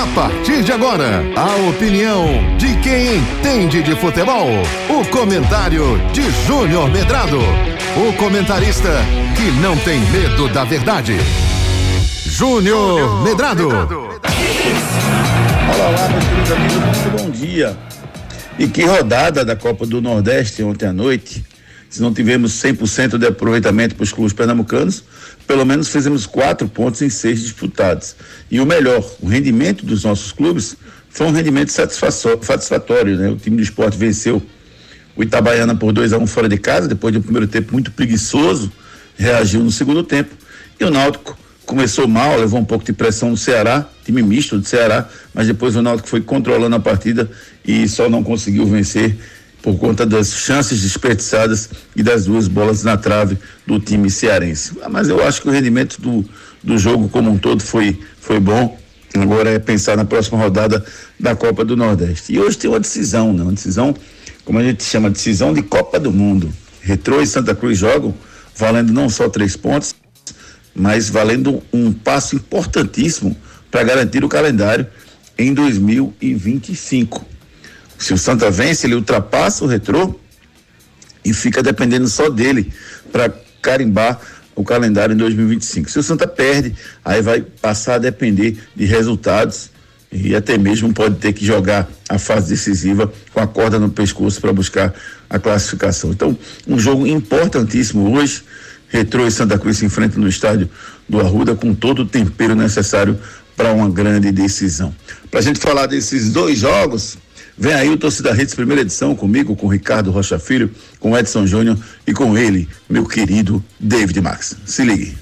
A partir de agora, a opinião de quem entende de futebol. O comentário de Júnior Medrado. O comentarista que não tem medo da verdade. Júnior Medrado. Olá, olá, meus queridos amigos, muito bom dia. E que rodada da Copa do Nordeste ontem à noite. Se não tivemos 100% de aproveitamento para os clubes pernambucanos, pelo menos fizemos quatro pontos em seis disputados. E o melhor, o rendimento dos nossos clubes foi um rendimento satisfatório, né? O time do esporte venceu o Itabaiana por 2 a 1 um fora de casa, depois de um primeiro tempo muito preguiçoso, reagiu no segundo tempo. E o Náutico começou mal, levou um pouco de pressão no Ceará, time misto do Ceará, mas depois o Náutico foi controlando a partida e só não conseguiu vencer por conta das chances desperdiçadas e das duas bolas na trave do time cearense. Mas eu acho que o rendimento do, do jogo como um todo foi, foi bom. Agora é pensar na próxima rodada da Copa do Nordeste. E hoje tem uma decisão, né? Uma decisão, como a gente chama, decisão de Copa do Mundo. Retrô e Santa Cruz jogam valendo não só três pontos, mas valendo um passo importantíssimo para garantir o calendário em 2025. Se o Santa vence, ele ultrapassa o retrô e fica dependendo só dele para carimbar o calendário em 2025. Se o Santa perde, aí vai passar a depender de resultados e até mesmo pode ter que jogar a fase decisiva com a corda no pescoço para buscar a classificação. Então, um jogo importantíssimo hoje. Retrô e Santa Cruz se enfrentam no estádio do Arruda com todo o tempero necessário para uma grande decisão. Para a gente falar desses dois jogos, Vem aí o Torcida Redes, primeira edição, comigo, com Ricardo Rocha Filho, com Edson Júnior e com ele, meu querido David Max. Se ligue.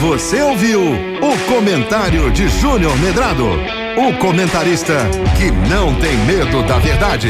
Você ouviu o comentário de Júnior Medrado, o comentarista que não tem medo da verdade.